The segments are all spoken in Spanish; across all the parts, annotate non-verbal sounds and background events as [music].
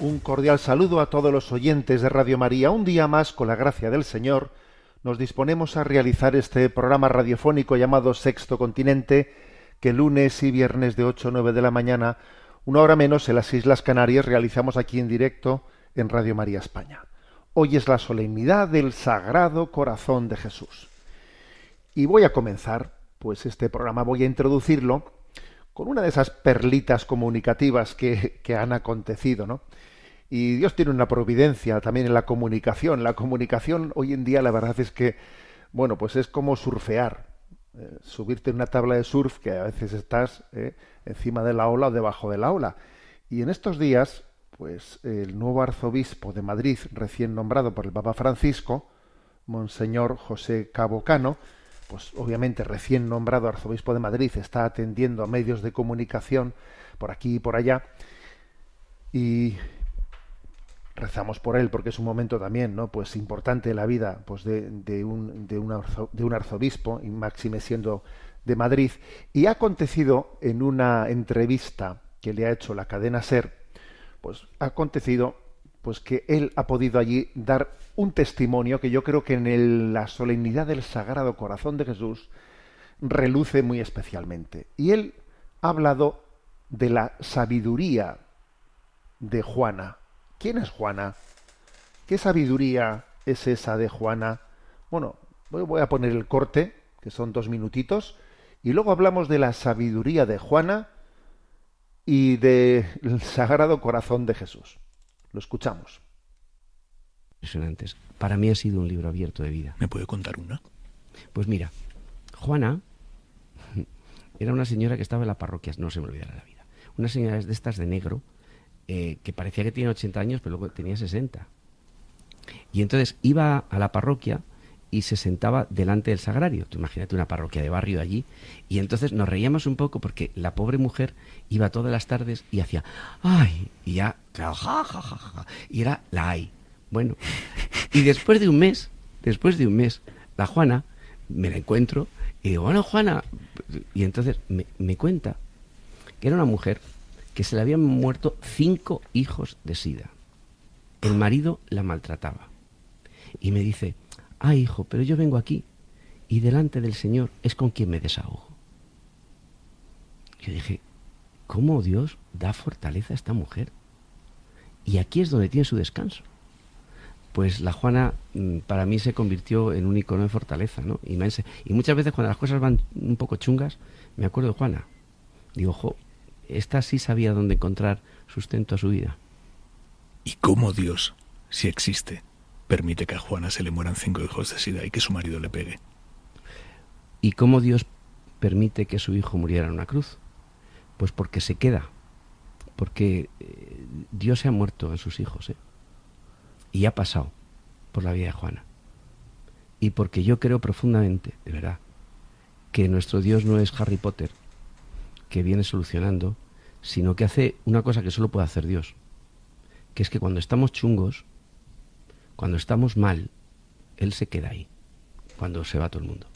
Un cordial saludo a todos los oyentes de Radio María. Un día más, con la gracia del Señor, nos disponemos a realizar este programa radiofónico llamado Sexto Continente, que lunes y viernes de 8 a 9 de la mañana, una hora menos en las Islas Canarias, realizamos aquí en directo en Radio María España. Hoy es la solemnidad del Sagrado Corazón de Jesús. Y voy a comenzar, pues este programa voy a introducirlo con una de esas perlitas comunicativas que, que han acontecido, ¿no? Y Dios tiene una providencia también en la comunicación. La comunicación hoy en día la verdad es que, bueno, pues es como surfear. Eh, subirte en una tabla de surf que a veces estás eh, encima de la ola o debajo de la ola. Y en estos días, pues el nuevo arzobispo de Madrid, recién nombrado por el Papa Francisco, Monseñor José Cabocano, pues obviamente recién nombrado arzobispo de Madrid, está atendiendo a medios de comunicación por aquí y por allá. Y rezamos por él porque es un momento también no pues importante en la vida pues de, un, de, un, arzobispo y máxime siendo de Madrid. Y ha acontecido en una entrevista que le ha hecho la cadena Ser pues ha acontecido pues que él ha podido allí dar un testimonio que yo creo que en la solemnidad del Sagrado Corazón de Jesús reluce muy especialmente. Y él ha hablado de la sabiduría de Juana ¿Quién es Juana? ¿Qué sabiduría es esa de Juana? Bueno, voy a poner el corte, que son dos minutitos, y luego hablamos de la sabiduría de Juana y del Sagrado Corazón de Jesús. Lo escuchamos. Impresionantes. Para mí ha sido un libro abierto de vida. ¿Me puede contar una? Pues mira, Juana era una señora que estaba en la parroquia, no se me olvidará la vida. Una señora de estas de negro, eh, que parecía que tenía 80 años, pero luego tenía 60. Y entonces iba a la parroquia y se sentaba delante del sagrario. Tú imagínate una parroquia de barrio allí. Y entonces nos reíamos un poco porque la pobre mujer iba todas las tardes y hacía, ¡ay! Y ya, ja, ja, ja, ja, y era la ay. Bueno, y después de un mes, después de un mes, la Juana, me la encuentro y digo, bueno, Juana, y entonces me, me cuenta que era una mujer que se le habían muerto cinco hijos de sida. El marido la maltrataba. Y me dice, ah, hijo, pero yo vengo aquí y delante del Señor es con quien me desahogo. Yo dije, ¿cómo Dios da fortaleza a esta mujer? Y aquí es donde tiene su descanso. Pues la Juana mm, para mí se convirtió en un icono de fortaleza, ¿no? Y muchas veces cuando las cosas van un poco chungas, me acuerdo de Juana. Digo, jo, esta sí sabía dónde encontrar sustento a su vida. ¿Y cómo Dios, si existe, permite que a Juana se le mueran cinco hijos de sida y que su marido le pegue? ¿Y cómo Dios permite que su hijo muriera en una cruz? Pues porque se queda, porque eh, Dios se ha muerto en sus hijos, ¿eh? y ha pasado por la vida de Juana. Y porque yo creo profundamente, de verdad, que nuestro Dios no es Harry Potter, que viene solucionando, sino que hace una cosa que solo puede hacer Dios, que es que cuando estamos chungos, cuando estamos mal, Él se queda ahí, cuando se va todo el mundo.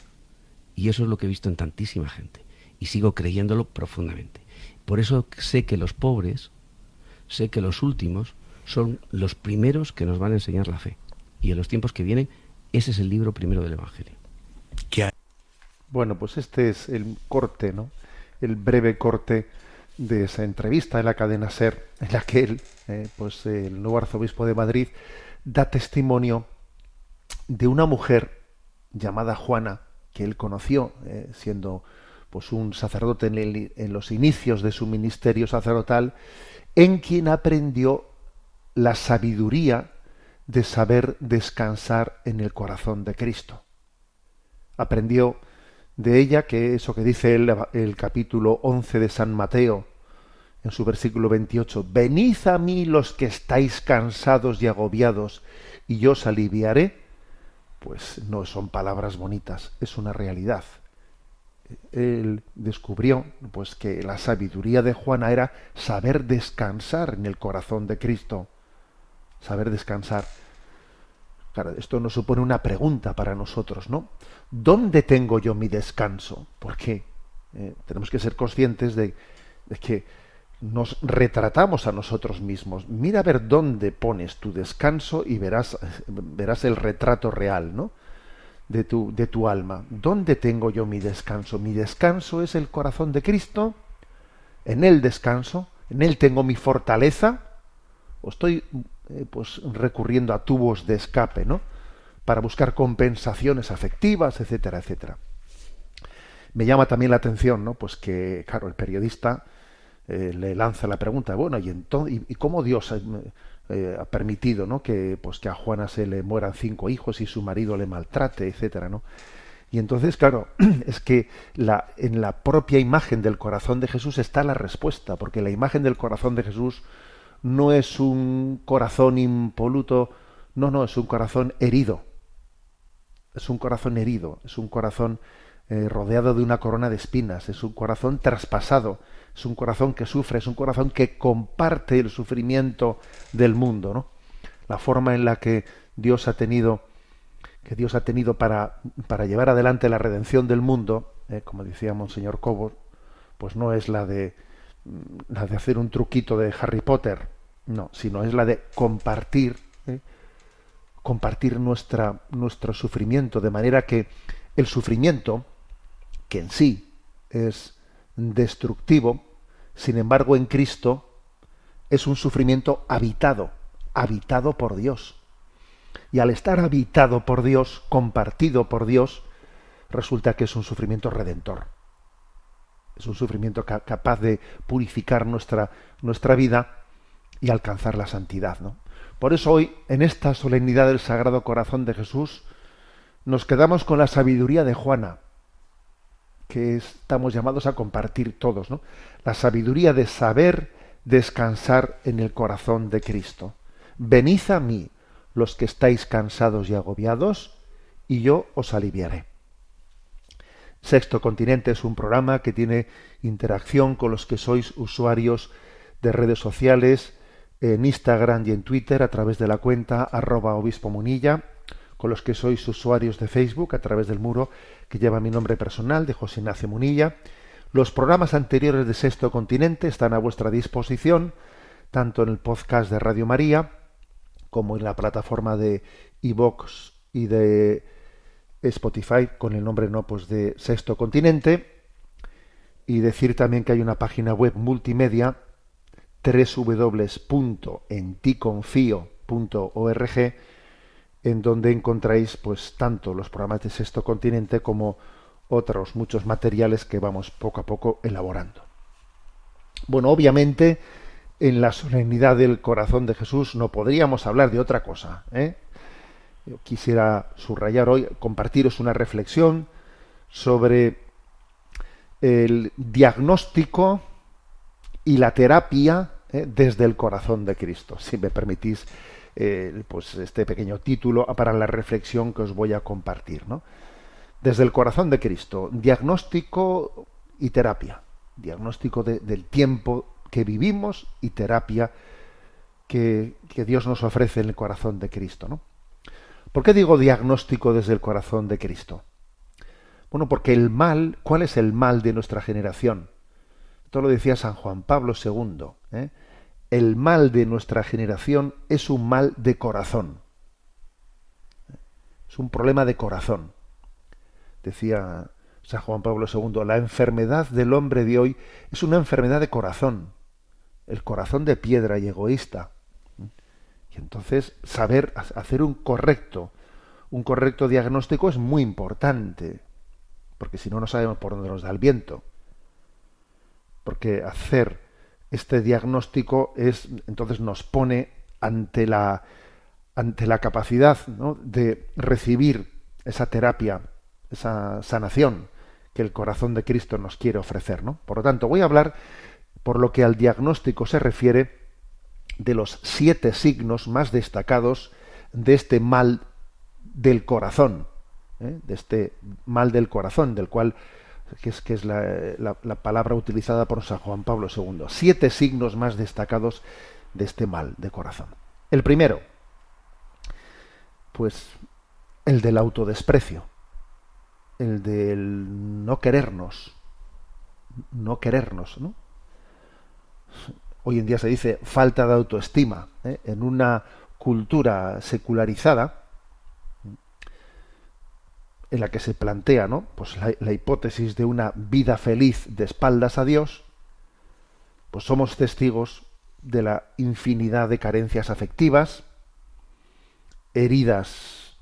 Y eso es lo que he visto en tantísima gente, y sigo creyéndolo profundamente. Por eso sé que los pobres, sé que los últimos, son los primeros que nos van a enseñar la fe. Y en los tiempos que vienen, ese es el libro primero del Evangelio. ¿Qué bueno, pues este es el corte, ¿no? El breve corte de esa entrevista en la cadena Ser, en la que él, eh, pues el nuevo arzobispo de Madrid, da testimonio de una mujer llamada Juana, que él conoció eh, siendo pues un sacerdote en, en los inicios de su ministerio sacerdotal, en quien aprendió la sabiduría de saber descansar en el corazón de Cristo. Aprendió de ella que eso que dice el, el, capítulo 11 de San Mateo, en su versículo 28, venid a mí los que estáis cansados y agobiados, y yo os aliviaré, pues no son palabras bonitas, es una realidad. Él descubrió pues que la sabiduría de Juana era saber descansar en el corazón de Cristo, saber descansar. Esto nos supone una pregunta para nosotros, ¿no? ¿Dónde tengo yo mi descanso? Porque eh, tenemos que ser conscientes de, de que nos retratamos a nosotros mismos. Mira a ver dónde pones tu descanso y verás, verás el retrato real, ¿no? De tu, de tu alma. ¿Dónde tengo yo mi descanso? Mi descanso es el corazón de Cristo. En él descanso. En él tengo mi fortaleza. O estoy eh, pues recurriendo a tubos de escape, ¿no? Para buscar compensaciones afectivas, etcétera, etcétera. Me llama también la atención, ¿no? Pues que, claro, el periodista eh, le lanza la pregunta, bueno, ¿y, entonces, y, cómo Dios eh, ha permitido ¿no? que, pues, que a Juana se le mueran cinco hijos y su marido le maltrate, etcétera, ¿no? Y entonces, claro, [clears throat] es que la, en la propia imagen del corazón de Jesús está la respuesta, porque la imagen del corazón de Jesús no es un corazón impoluto, no, no, es un corazón herido. Es un corazón herido, es un corazón eh, rodeado de una corona de espinas, es un corazón traspasado, es un corazón que sufre, es un corazón que comparte el sufrimiento del mundo, ¿no? La forma en la que Dios ha tenido que Dios ha tenido para, para llevar adelante la redención del mundo, eh, como decía Monseñor Cobo, pues no es la de la de hacer un truquito de Harry Potter, no, sino es la de compartir, ¿eh? compartir nuestra, nuestro sufrimiento, de manera que el sufrimiento, que en sí es destructivo, sin embargo en Cristo es un sufrimiento habitado, habitado por Dios. Y al estar habitado por Dios, compartido por Dios, resulta que es un sufrimiento redentor. Es un sufrimiento capaz de purificar nuestra, nuestra vida y alcanzar la santidad. ¿no? Por eso hoy, en esta solemnidad del Sagrado Corazón de Jesús, nos quedamos con la sabiduría de Juana, que estamos llamados a compartir todos, ¿no? La sabiduría de saber descansar en el corazón de Cristo. Venid a mí, los que estáis cansados y agobiados, y yo os aliviaré. Sexto Continente es un programa que tiene interacción con los que sois usuarios de redes sociales, en Instagram y en Twitter a través de la cuenta arroba obispo munilla con los que sois usuarios de Facebook a través del muro que lleva mi nombre personal de José Ignacio Munilla. Los programas anteriores de Sexto Continente están a vuestra disposición, tanto en el podcast de Radio María como en la plataforma de iVox y de Spotify con el nombre no pues de Sexto Continente. Y decir también que hay una página web multimedia www.enticonfio.org en donde encontráis pues tanto los programas de Sexto Continente como otros muchos materiales que vamos poco a poco elaborando. Bueno, obviamente en la solemnidad del corazón de Jesús no podríamos hablar de otra cosa. ¿eh? Yo quisiera subrayar hoy, compartiros una reflexión sobre el diagnóstico y la terapia ¿eh? desde el corazón de Cristo. Si me permitís eh, pues este pequeño título para la reflexión que os voy a compartir. ¿no? Desde el corazón de Cristo, diagnóstico y terapia. Diagnóstico del tiempo que vivimos y terapia que, Dios nos ofrece en el corazón de Cristo. ¿no? ¿Por qué digo diagnóstico desde el corazón de Cristo? Bueno, porque el mal, ¿cuál es el mal de nuestra generación? Esto lo decía San Juan Pablo II. El mal de nuestra generación es un mal de corazón. Es un problema de corazón. Decía San Juan Pablo II, la enfermedad del hombre de hoy es una enfermedad de corazón, el corazón de piedra y egoísta. Y entonces saber hacer un correcto, un correcto diagnóstico es muy importante. porque si no, no sabemos por dónde nos da el viento. Porque hacer este diagnóstico es, entonces nos pone ante la, ante la capacidad de recibir esa terapia, esa sanación que el corazón de Cristo nos quiere ofrecer. ¿no? Por lo tanto, voy a hablar, por lo que al diagnóstico se refiere, de los siete signos más destacados de este mal del corazón, ¿eh? de este mal del corazón, del cual que es, que es la, la, palabra utilizada por San Juan Pablo II. Siete signos más destacados de este mal de corazón. El primero, pues el del autodesprecio, el del no querernos, no querernos, ¿no? Hoy en día se dice falta de autoestima. ¿eh? En una cultura secularizada, en la que se plantea ¿no? pues la, la, hipótesis de una vida feliz de espaldas a Dios, pues somos testigos de la infinidad de carencias afectivas, heridas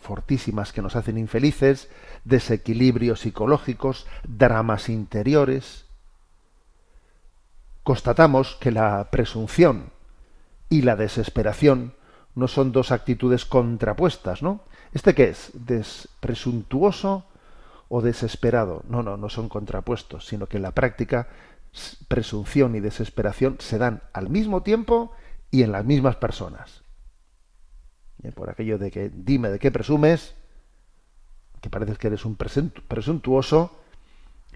fortísimas que nos hacen infelices, desequilibrios psicológicos, dramas interiores. Constatamos que la presunción y la desesperación no son dos actitudes contrapuestas, ¿no? ¿Este qué es? ¿Des ¿Presuntuoso o desesperado? No, no, no son contrapuestos, sino que en la práctica presunción y desesperación se dan al mismo tiempo y en las mismas personas. Por aquello de que dime de qué presumes, que pareces que eres un presuntuoso,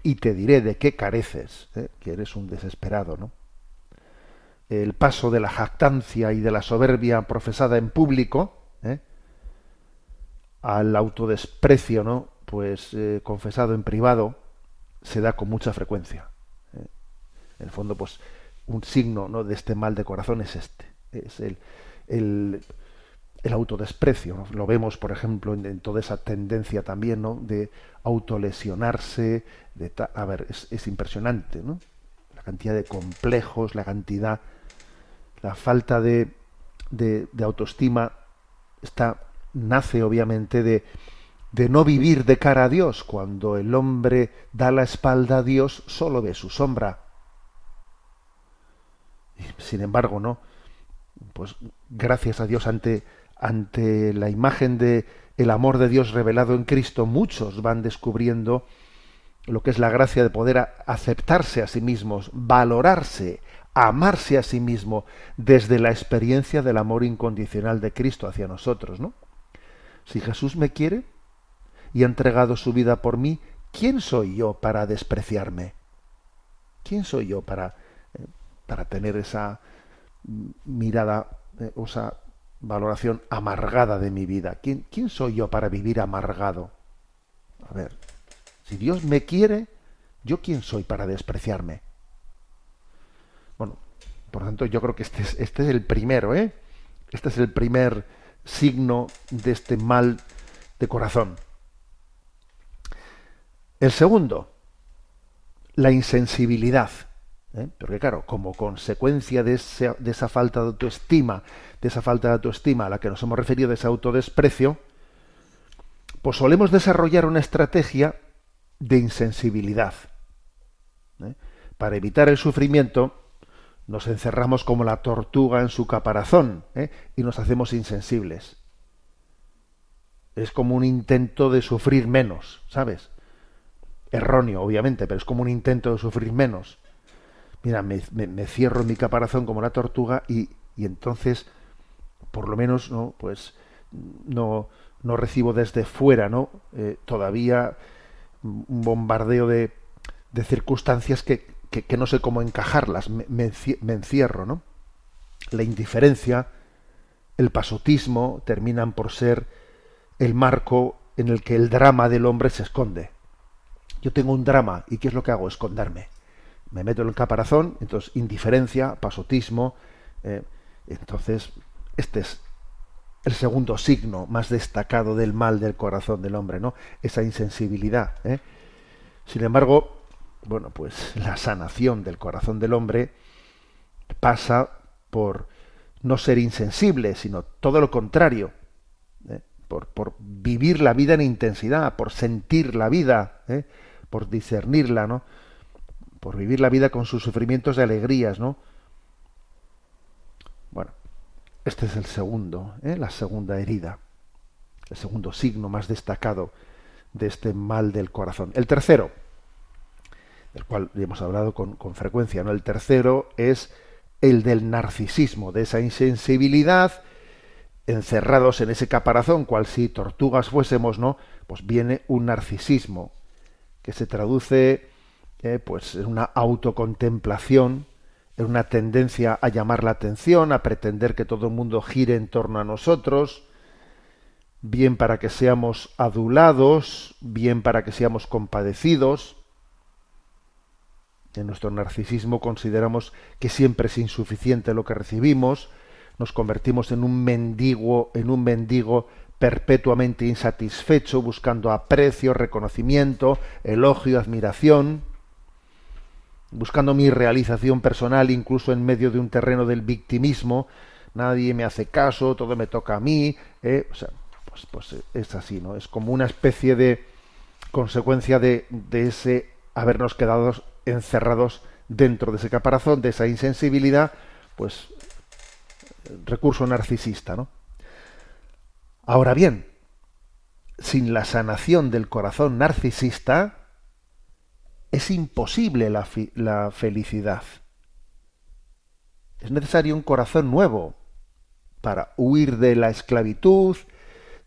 y te diré de qué careces, ¿eh? que eres un desesperado, ¿no? El paso de la jactancia y de la soberbia profesada en público ¿eh? al autodesprecio, ¿no? Pues eh, confesado en privado se da con mucha frecuencia. En el fondo, pues un signo ¿no? de este mal de corazón es este, es el, el, el autodesprecio. Lo vemos, por ejemplo, en, toda esa tendencia también ¿no? de autolesionarse. De a ver, es, es, impresionante, ¿no? La cantidad de complejos, la cantidad, la falta de, de, autoestima está nace obviamente de, de no vivir de cara a Dios. Cuando el hombre da la espalda a Dios, solo ve su sombra. Sin embargo, no. Pues gracias a Dios ante ante la imagen de el amor de Dios revelado en Cristo, muchos van descubriendo lo que es la gracia de poder aceptarse a sí mismos, valorarse, amarse a sí mismo desde la experiencia del amor incondicional de Cristo hacia nosotros, ¿no? Si Jesús me quiere y ha entregado su vida por mí, ¿quién soy yo para despreciarme? ¿Quién soy yo para, eh, para tener esa mirada, eh, o sea, valoración amargada de mi vida. ¿Quién, ¿Quién soy yo para vivir amargado? A ver, si Dios me quiere, ¿yo quién soy para despreciarme? Por lo tanto, yo creo que este es, este es el primero, ¿eh? Este es el primer signo de este mal de corazón. El segundo, la insensibilidad. ¿eh? Porque claro, como consecuencia de, de esa falta de autoestima, de esa falta de autoestima a la que nos hemos referido, de ese autodesprecio, pues solemos desarrollar una estrategia de insensibilidad. ¿eh? Para evitar el sufrimiento, nos encerramos como la tortuga en su caparazón ¿eh? y nos hacemos insensibles. Es como un intento de sufrir menos, ¿sabes? Erróneo, obviamente, pero es como un intento de sufrir menos mira, me, cierro en mi caparazón como la tortuga y, y, entonces, por lo menos, no, pues no, no recibo desde fuera, ¿no? Eh, todavía un bombardeo de, de circunstancias que, que, no sé cómo encajarlas, me, me, encierro, ¿no? La indiferencia, el pasotismo terminan por ser el marco en el que el drama del hombre se esconde. Yo tengo un drama y ¿qué es lo que hago? Esconderme me meto en el caparazón, entonces indiferencia, pasotismo, eh, entonces este es el segundo signo más destacado del mal del corazón del hombre, ¿no? Esa insensibilidad. ¿eh? Sin embargo, bueno, pues [laughs] la sanación del corazón del hombre pasa por no ser insensible, sino todo lo contrario, ¿eh? por, por vivir la vida en intensidad, por sentir la vida, ¿eh? por discernirla, ¿no? Por vivir la vida con sus sufrimientos y alegrías, ¿no? Bueno, este es el segundo, ¿eh? la segunda herida, el segundo signo más destacado de este mal del corazón. El tercero, del cual hemos hablado con, con frecuencia, ¿no? El tercero es el del narcisismo, de esa insensibilidad, encerrados en ese caparazón, cual si tortugas fuésemos, ¿no? Pues viene un narcisismo que se traduce eh, pues en una autocontemplación, en una tendencia a llamar la atención, a pretender que todo el mundo gire en torno a nosotros, bien para que seamos adulados, bien para que seamos compadecidos. En nuestro narcisismo consideramos que siempre es insuficiente lo que recibimos, nos convertimos en un mendigo, en un mendigo perpetuamente insatisfecho, buscando aprecio, reconocimiento, elogio, admiración, buscando mi realización personal incluso en medio de un terreno del victimismo, nadie me hace caso, todo me toca a mí, ¿eh? o sea, pues, pues es así, ¿no? Es como una especie de consecuencia de, de ese habernos quedado encerrados dentro de ese caparazón, de esa insensibilidad, pues recurso narcisista, ¿no? Ahora bien, sin la sanación del corazón narcisista, es imposible la, la, felicidad. Es necesario un corazón nuevo para huir de la esclavitud,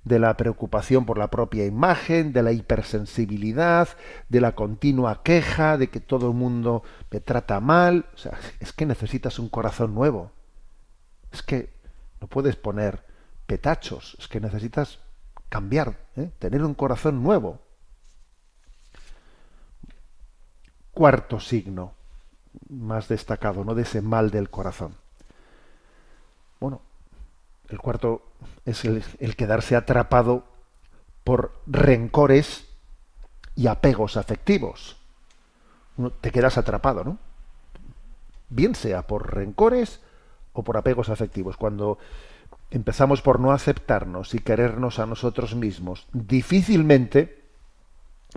de la preocupación por la propia imagen, de la hipersensibilidad, de la continua queja, de que todo el mundo me trata mal. O sea, es que necesitas un corazón nuevo. Es que no puedes poner petachos, es que necesitas cambiar, ¿eh? tener un corazón nuevo. Cuarto signo más destacado, ¿no? De ese mal del corazón. Bueno, el cuarto es el, quedarse atrapado por rencores y apegos afectivos. Uno, te quedas atrapado, ¿no? Bien sea por rencores o por apegos afectivos. Cuando empezamos por no aceptarnos y querernos a nosotros mismos, difícilmente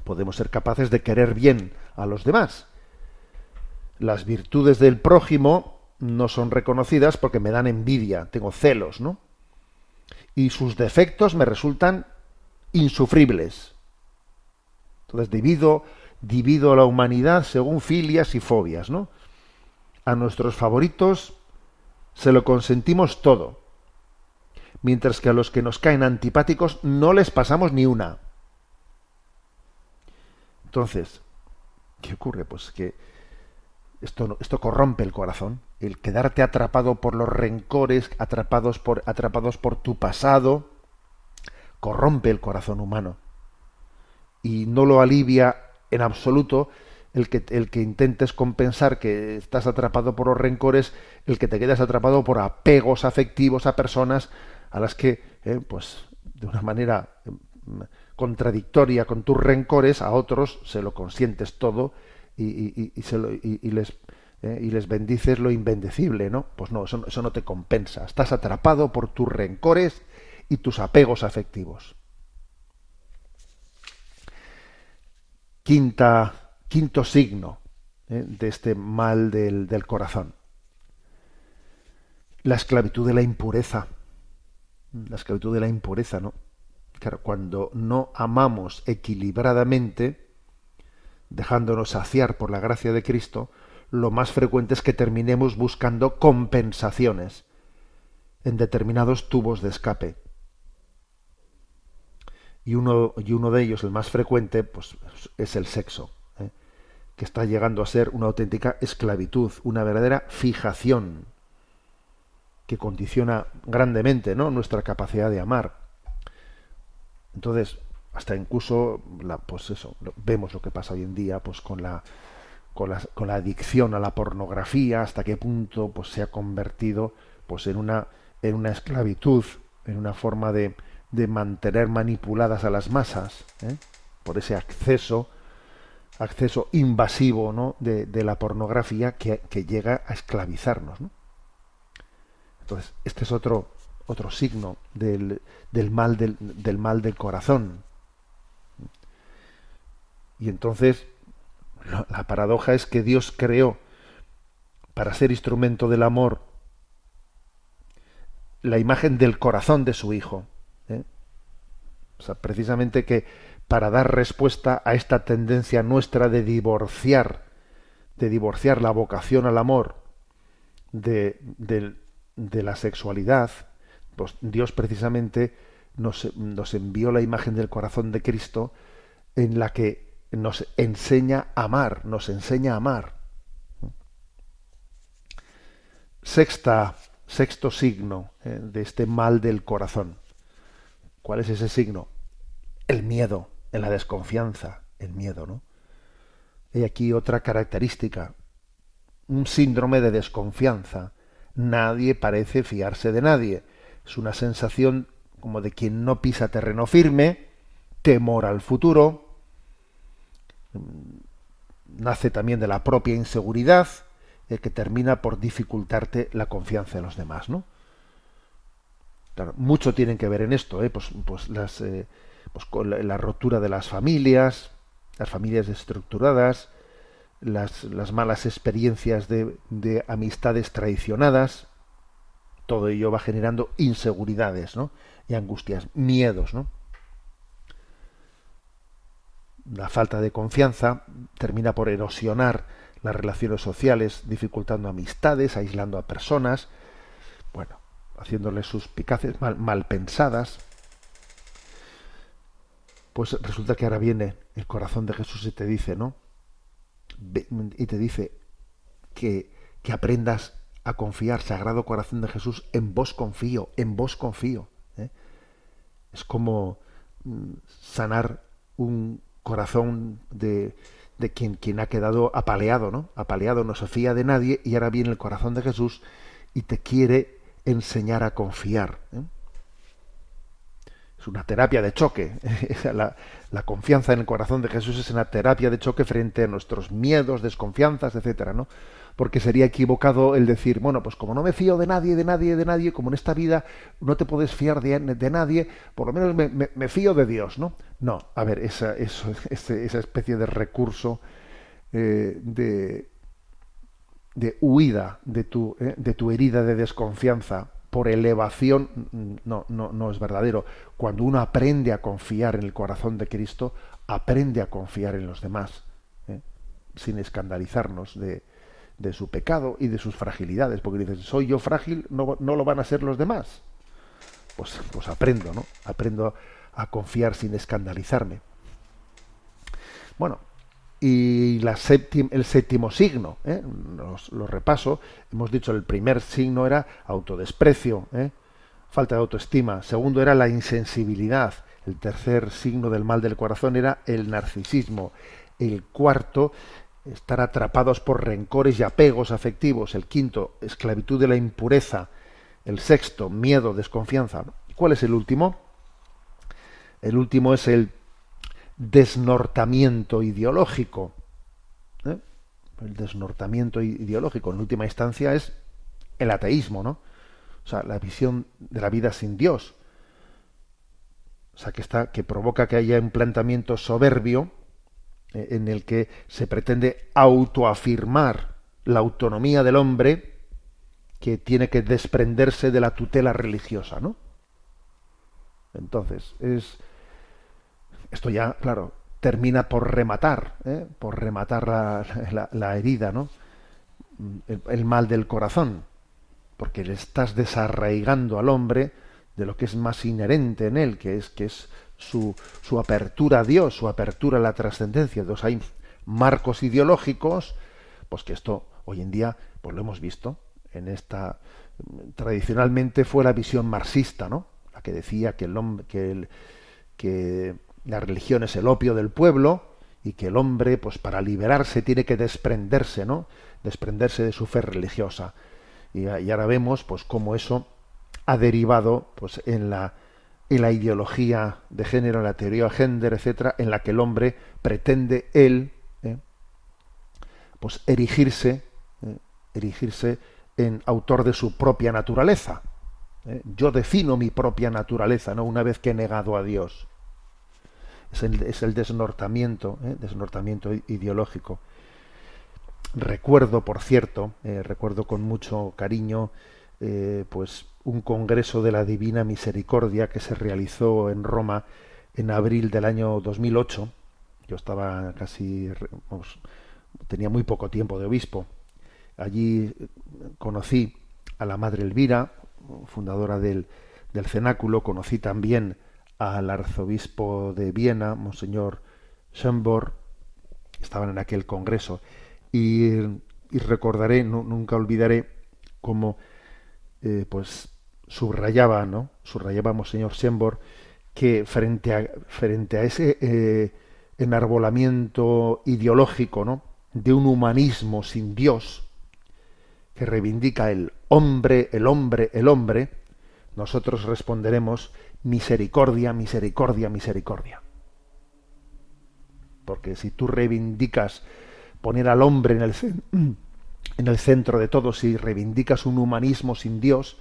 podemos ser capaces de querer bien a los demás. Las virtudes del prójimo no son reconocidas porque me dan envidia, tengo celos, ¿no? Y sus defectos me resultan insufribles. Entonces divido, divido a la humanidad según filias y fobias, ¿no? A nuestros favoritos se lo consentimos todo, mientras que a los que nos caen antipáticos no les pasamos ni una. Entonces, ¿qué ocurre? Pues que esto, esto corrompe el corazón, el quedarte atrapado por los rencores, atrapados por, atrapados por tu pasado, corrompe el corazón humano. Y no lo alivia en absoluto el que, el que intentes compensar que estás atrapado por los rencores, el que te quedas atrapado por apegos afectivos a personas a las que, eh, pues, de una manera mm, contradictoria con tus rencores, a otros se lo consientes todo y, se les, eh, y les bendices lo inbendecible, ¿no? Pues no, eso, no te compensa. Estás atrapado por tus rencores y tus apegos afectivos. Quinta quinto signo ¿eh? de este mal del, del corazón. La esclavitud de la impureza. La esclavitud de la impureza, ¿no? Claro, cuando no amamos equilibradamente, dejándonos saciar por la gracia de Cristo, lo más frecuente es que terminemos buscando compensaciones en determinados tubos de escape. Y uno, y uno de ellos, el más frecuente, pues es el sexo que está llegando a ser una auténtica esclavitud, una verdadera fijación que condiciona grandemente ¿no? nuestra capacidad de amar. Entonces, hasta incluso la, pues eso, vemos lo que pasa hoy en día pues con la, con la, adicción a la pornografía, hasta qué punto pues se ha convertido pues en una en una esclavitud, en una forma de, de mantener manipuladas a las masas, ¿eh? por ese acceso acceso invasivo ¿no? de, la pornografía que, llega a esclavizarnos. Entonces, este es otro, otro signo del, del mal del, del mal del corazón. Y entonces la paradoja es que Dios creó para ser instrumento del amor la imagen del corazón de su hijo. ¿eh? O sea, precisamente que para dar respuesta a esta tendencia nuestra de divorciar, de divorciar la vocación al amor de, de la sexualidad, pues Dios precisamente nos, nos envió la imagen del corazón de Cristo en la que nos enseña a amar, nos enseña a amar. Sexta, sexto signo eh, de este mal del corazón. ¿Cuál es ese signo? El miedo, en la desconfianza, el miedo, ¿no? Hay aquí otra característica, un síndrome de desconfianza. Nadie parece fiarse de nadie. Es una sensación como de quien no pisa terreno firme, temor al futuro, nace también de la propia inseguridad, eh, que termina por dificultarte la confianza en los demás, ¿no? Claro, mucho tienen que ver en esto, ¿eh? pues, pues, las, eh, pues con la, rotura de las familias, las familias estructuradas, las, las malas experiencias de, de, amistades traicionadas, todo ello va generando inseguridades, ¿no? Y angustias, miedos, ¿no? La falta de confianza termina por erosionar las relaciones sociales, dificultando amistades, aislando a personas, bueno, haciéndoles sus picaces mal, pensadas. Pues resulta que ahora viene el corazón de Jesús y te dice, ¿no? Y te dice que, que aprendas a confiar, Sagrado Corazón de Jesús, en vos confío, en vos confío. ¿eh? Es como mm, sanar un corazón de, de quien, quien ha quedado apaleado, ¿no? Apaleado, no se fía de nadie y ahora viene el corazón de Jesús y te quiere enseñar a confiar. ¿eh? Es una terapia de choque. [laughs] la, la, confianza en el corazón de Jesús es una terapia de choque frente a nuestros miedos, desconfianzas, etcétera, ¿no? Porque sería equivocado el decir, bueno, pues como no me fío de nadie, de nadie, de nadie, como en esta vida no te puedes fiar de, nadie, por lo menos me, fío de Dios, ¿no? No, a ver, esa, [laughs] esa especie de recurso eh, de, de huida de tu, eh, de tu herida de desconfianza por elevación mm, no, no, no es verdadero. Cuando uno aprende a confiar en el corazón de Cristo, aprende a confiar en los demás, ¿eh? sin escandalizarnos de, de su pecado y de sus fragilidades, porque dices, soy yo frágil, no, no lo van a ser los demás. Pues, pues aprendo, ¿no? Aprendo a confiar sin escandalizarme. Bueno, y la el séptimo signo, ¿eh? lo repaso, hemos dicho el primer signo era autodesprecio, ¿eh? falta de autoestima, segundo era la insensibilidad, el tercer signo del mal del corazón era el narcisismo, el cuarto estar atrapados por rencores y apegos afectivos. El quinto, esclavitud de la impureza. El sexto, miedo, desconfianza. ¿Cuál es el último? El último es el desnortamiento ideológico. ¿eh? El desnortamiento ideológico, en última instancia, es el ateísmo, ¿no? O sea, la visión de la vida sin Dios. O sea, que, está, que provoca que haya un planteamiento soberbio en el que se pretende autoafirmar la autonomía del hombre que tiene que desprenderse de la tutela religiosa, ¿no? Entonces, es esto ya, claro, termina por rematar, ¿eh? por rematar la, herida, ¿no? El, el, mal del corazón, porque le estás desarraigando al hombre de lo que es más inherente en él, que es que es su, su apertura a Dios, su apertura a la trascendencia. Entonces hay marcos ideológicos, pues que esto hoy en día, pues lo hemos visto en esta tradicionalmente fue la visión marxista, ¿no? La que decía que el hombre, que, la religión es el opio del pueblo y que el hombre, pues para liberarse tiene que desprenderse, ¿no? Desprenderse de su fe religiosa. Y, y ahora vemos, pues cómo eso ha derivado, pues en la en la ideología de género, la teoría de género, etcétera, en la que el hombre pretende él ¿eh? pues erigirse, ¿eh? erigirse en autor de su propia naturaleza. ¿eh? Yo defino mi propia naturaleza, ¿no? Una vez que he negado a Dios. Es el, es el desnortamiento, desnortamiento ideológico. Recuerdo, por cierto, recuerdo con mucho cariño, pues un congreso de la Divina Misericordia que se realizó en Roma en abril del año 2008. Yo estaba casi, tenía muy poco tiempo de obispo. Allí conocí a la Madre Elvira, fundadora del, del cenáculo, conocí también al arzobispo de Viena, Monseñor Schönborn, estaban en aquel congreso, y, y recordaré, nunca olvidaré cómo eh, pues subrayaba, ¿no? Subrayaba Monseñor Schönborn que frente a, frente a ese eh, enarbolamiento ideológico, ¿no? de un humanismo sin Dios, que reivindica el hombre, el hombre, el hombre, nosotros responderemos misericordia, misericordia, misericordia. Porque si tú reivindicas poner al hombre en el, en el centro de todo, si reivindicas un humanismo sin Dios,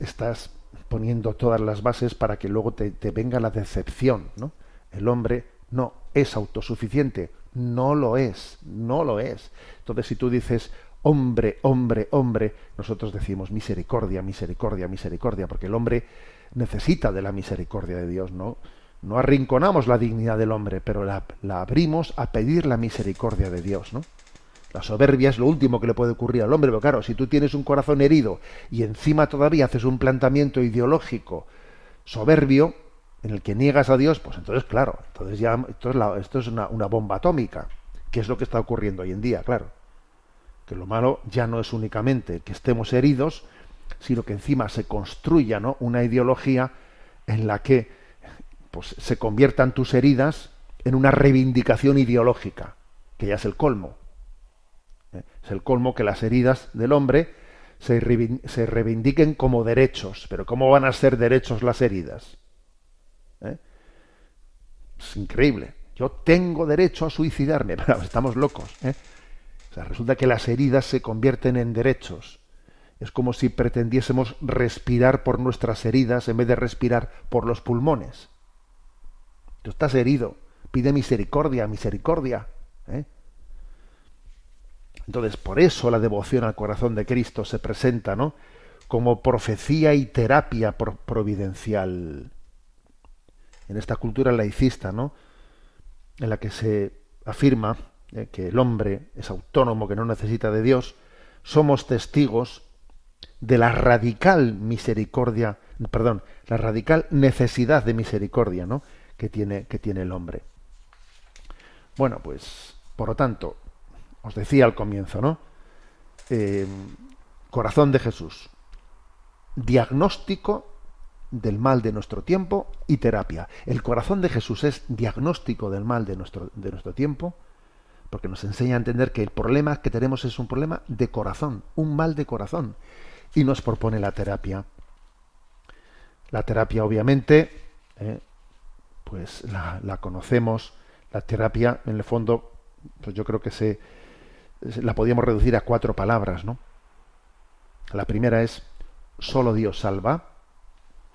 estás poniendo todas las bases para que luego te, te venga la decepción, ¿no? El hombre no es autosuficiente, no lo es, no lo es. Entonces, si tú dices hombre, hombre, hombre, nosotros decimos misericordia, misericordia, misericordia, porque el hombre necesita de la misericordia de Dios, ¿no? No arrinconamos la dignidad del hombre, pero la, la abrimos a pedir la misericordia de Dios, ¿no? La soberbia es lo último que le puede ocurrir al hombre, pero claro, si tú tienes un corazón herido y encima todavía haces un planteamiento ideológico soberbio en el que niegas a Dios, pues entonces, claro, entonces ya esto es, esto es una, una bomba atómica, que es lo que está ocurriendo hoy en día, claro. Que lo malo ya no es únicamente que estemos heridos, sino que encima se construya ¿no? una ideología en la que pues, se conviertan tus heridas en una reivindicación ideológica, que ya es el colmo. ¿Eh? Es el colmo que las heridas del hombre se, reivindiquen como derechos. Pero ¿cómo van a ser derechos las heridas? ¿Eh? Es increíble. Yo tengo derecho a suicidarme, [laughs] pero estamos locos. ¿eh? O sea, resulta que las heridas se convierten en derechos. Es como si pretendiésemos respirar por nuestras heridas en vez de respirar por los pulmones. Tú estás herido, pide misericordia, misericordia. ¿eh? Entonces, por eso la devoción al corazón de Cristo se presenta, ¿no? Como profecía y terapia providencial. En esta cultura laicista, ¿no? En la que se afirma eh, que el hombre es autónomo, que no necesita de Dios, somos testigos de la radical misericordia, perdón, la radical necesidad de misericordia, ¿no? que tiene, que tiene el hombre. Bueno, pues, por lo tanto, os decía al comienzo, ¿no? Eh, corazón de Jesús. Diagnóstico del mal de nuestro tiempo y terapia. El corazón de Jesús es diagnóstico del mal de nuestro, de nuestro tiempo, porque nos enseña a entender que el problema que tenemos es un problema de corazón, un mal de corazón, y nos propone la terapia. La terapia, obviamente, eh, pues la, la, conocemos. La terapia, en el fondo, pues yo creo que se la podíamos reducir a cuatro palabras, ¿no? La primera es solo Dios salva.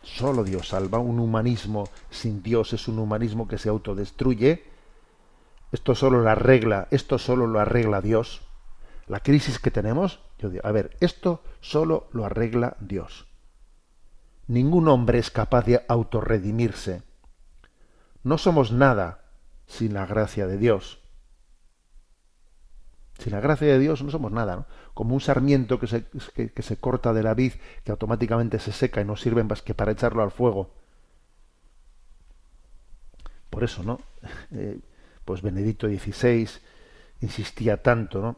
Solo Dios salva. Un humanismo sin Dios es un humanismo que se autodestruye. Esto solo lo arregla, esto solo lo arregla Dios. La crisis que tenemos, a ver, esto solo lo arregla Dios. Ningún hombre es capaz de autorredimirse. No somos nada sin la gracia de Dios. Sin la gracia de Dios no somos nada, ¿no? Como un sarmiento que se, que, se corta de la vid, que automáticamente se seca y no sirve más que para echarlo al fuego. Por eso, ¿no? [laughs] Eh, pues Benedicto XVI insistía tanto, ¿no?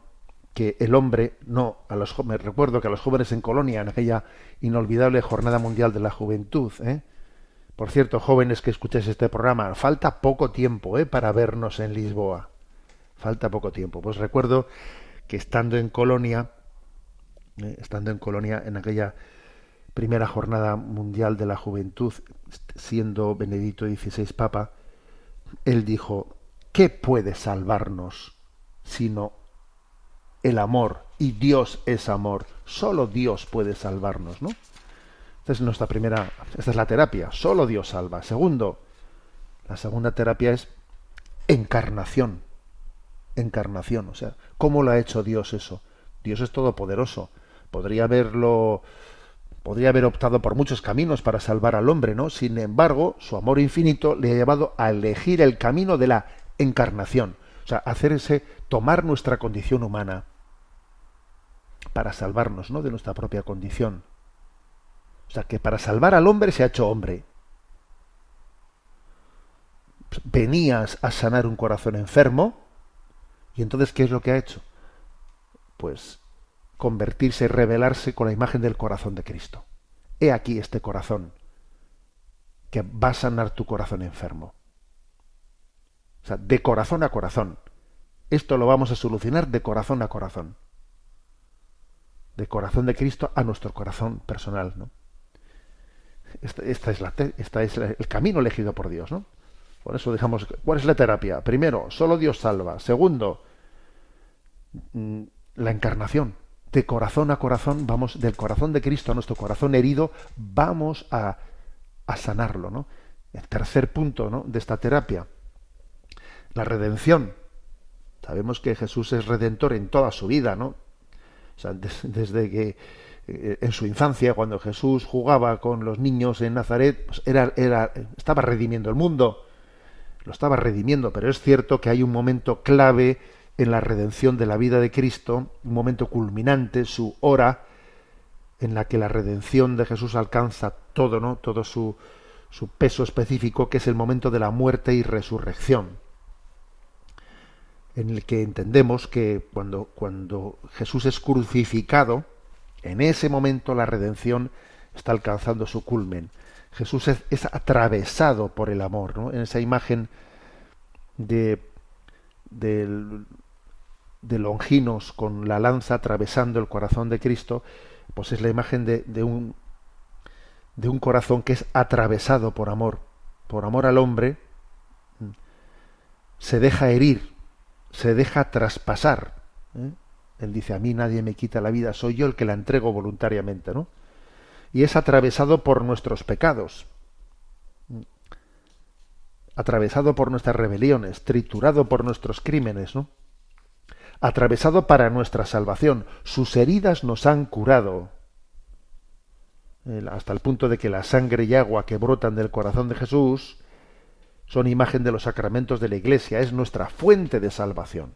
que el hombre, no, a los jóvenes, recuerdo que a los jóvenes en Colonia, en aquella inolvidable Jornada Mundial de la Juventud, ¿eh? por cierto, jóvenes que escucháis este programa, falta poco tiempo ¿eh? para vernos en Lisboa, falta poco tiempo. Pues recuerdo que estando en Colonia, ¿eh? estando en Colonia en aquella primera Jornada Mundial de la Juventud, siendo Benedicto XVI Papa, él dijo, ¿qué puede salvarnos sino el amor, y Dios es amor. Solo Dios puede salvarnos, ¿no? Esta es nuestra primera, esta es la terapia, solo Dios salva. Segundo, la segunda terapia es encarnación. Encarnación, o sea, ¿cómo lo ha hecho Dios eso? Dios es todopoderoso. Podría haberlo podría haber optado por muchos caminos para salvar al hombre, ¿no? Sin embargo, su amor infinito le ha llevado a elegir el camino de la encarnación, o sea, hacer ese tomar nuestra condición humana para salvarnos, ¿no? de nuestra propia condición. O sea, que para salvar al hombre se ha hecho hombre. Venías a sanar un corazón enfermo y entonces ¿qué es lo que ha hecho? Pues convertirse, revelarse con la imagen del corazón de Cristo. He aquí este corazón que va a sanar tu corazón enfermo. O sea, de corazón a corazón. Esto lo vamos a solucionar de corazón a corazón. De corazón de Cristo a nuestro corazón personal, ¿no? Esta, es, la, esta es el camino elegido por Dios, ¿no? Por eso dejamos, ¿cuál es la terapia? Primero, solo Dios salva. Segundo, mm, la encarnación de corazón a corazón, vamos, del corazón de Cristo a nuestro corazón herido, vamos a, a sanarlo, ¿no? El tercer punto ¿no? de esta terapia, la redención. Sabemos que Jesús es redentor en toda su vida, ¿no? O sea, desde que eh, en su infancia, cuando Jesús jugaba con los niños en Nazaret, pues era, era, estaba redimiendo el mundo, lo estaba redimiendo, pero es cierto que hay un momento clave en la redención de la vida de Cristo, un momento culminante, su hora, en la que la redención de Jesús alcanza todo, ¿no? Todo su, su peso específico, que es el momento de la muerte y resurrección, en el que entendemos que cuando, cuando Jesús es crucificado, en ese momento la redención está alcanzando su culmen. Jesús es, es atravesado por el amor, ¿no? En esa imagen de del de Longinos con la lanza atravesando el corazón de Cristo, pues es la imagen de, de, un, de un corazón que es atravesado por amor, por amor al hombre, se deja herir, se deja traspasar. ¿eh? Él dice, a mí nadie me quita la vida, soy yo el que la entrego voluntariamente, ¿no? Y es atravesado por nuestros pecados, atravesado por nuestras rebeliones, triturado por nuestros crímenes, ¿no? atravesado para nuestra salvación. Sus heridas nos han curado. Hasta el punto de que la sangre y agua que brotan del corazón de Jesús son imagen de los sacramentos de la Iglesia, es nuestra fuente de salvación.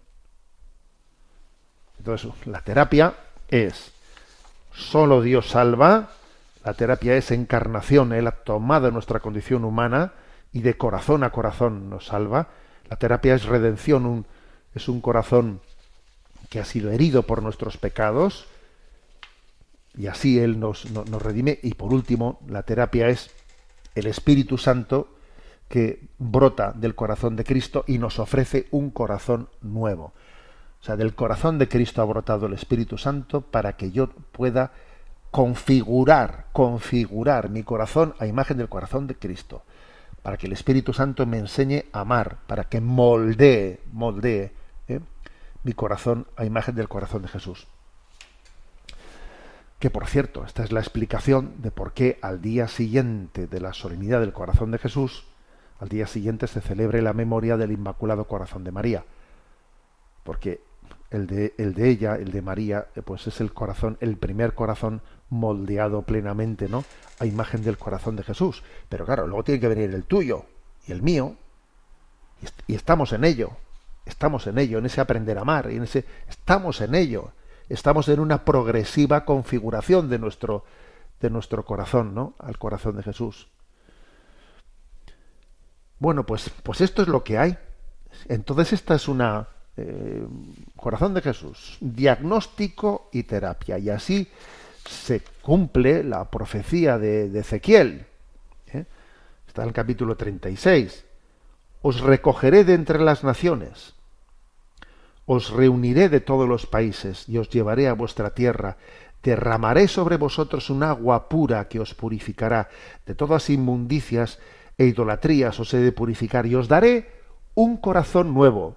Entonces, la terapia es solo Dios salva, la terapia es encarnación, Él ha tomado nuestra condición humana y de corazón a corazón nos salva. La terapia es redención, es un corazón que ha sido herido por nuestros pecados, y así Él nos, nos, redime. Y por último, la terapia es el Espíritu Santo que brota del corazón de Cristo y nos ofrece un corazón nuevo. O sea, del corazón de Cristo ha brotado el Espíritu Santo para que yo pueda configurar, configurar mi corazón a imagen del corazón de Cristo, para que el Espíritu Santo me enseñe a amar, para que moldee, moldee ¿eh? mi corazón a imagen del corazón de Jesús. Que por cierto, esta es la explicación de por qué al día siguiente de la solemnidad del corazón de Jesús, al día siguiente se celebre la memoria del Inmaculado Corazón de María. Porque el de, el de ella, el de María, eh, pues es el corazón, el primer corazón moldeado plenamente, ¿no? A imagen del corazón de Jesús. Pero claro, luego tiene que venir el tuyo y el mío. Y, y estamos en ello. Estamos en ello, en ese aprender a amar, en ese estamos en ello. Estamos en una progresiva configuración de nuestro de nuestro corazón, ¿no? Al corazón de Jesús. Bueno, pues pues esto es lo que hay. Entonces esta es una eh, corazón de Jesús, diagnóstico y terapia. Y así se cumple la profecía de, Ezequiel. ¿eh? Está en el capítulo 36. Os recogeré de entre las naciones os reuniré de todos los países y os llevaré a vuestra tierra. Derramaré sobre vosotros un agua pura que os purificará. De todas inmundicias e idolatrías os he de purificar y os daré un corazón nuevo.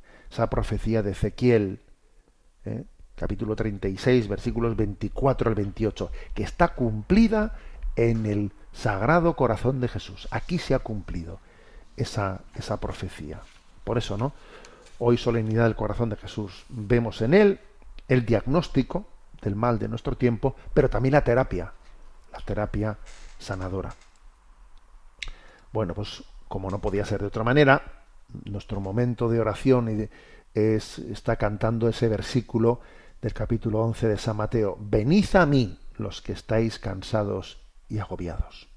esa profecía de Ezequiel, ¿eh? capítulo 36, versículos 24 al 28, que está cumplida en el sagrado corazón de Jesús. Aquí se ha cumplido esa, esa profecía. Por eso, ¿no? Hoy, solemnidad del corazón de Jesús. Vemos en él el diagnóstico del mal de nuestro tiempo, pero también la terapia, la terapia sanadora. Bueno, pues como no podía ser de otra manera, nuestro momento de oración es, está cantando ese versículo del capítulo 11 de San Mateo. Venid a mí los que estáis cansados y agobiados.